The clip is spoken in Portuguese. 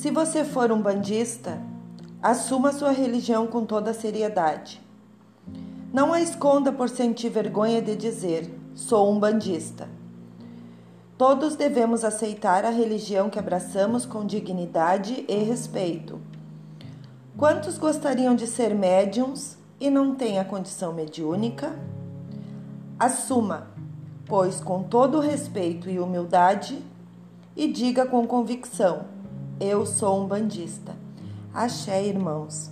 Se você for um bandista, assuma sua religião com toda seriedade. Não a esconda por sentir vergonha de dizer: sou um bandista. Todos devemos aceitar a religião que abraçamos com dignidade e respeito. Quantos gostariam de ser médiums e não têm a condição mediúnica? Assuma, pois, com todo respeito e humildade, e diga com convicção: Eu sou um bandista. Axé, irmãos.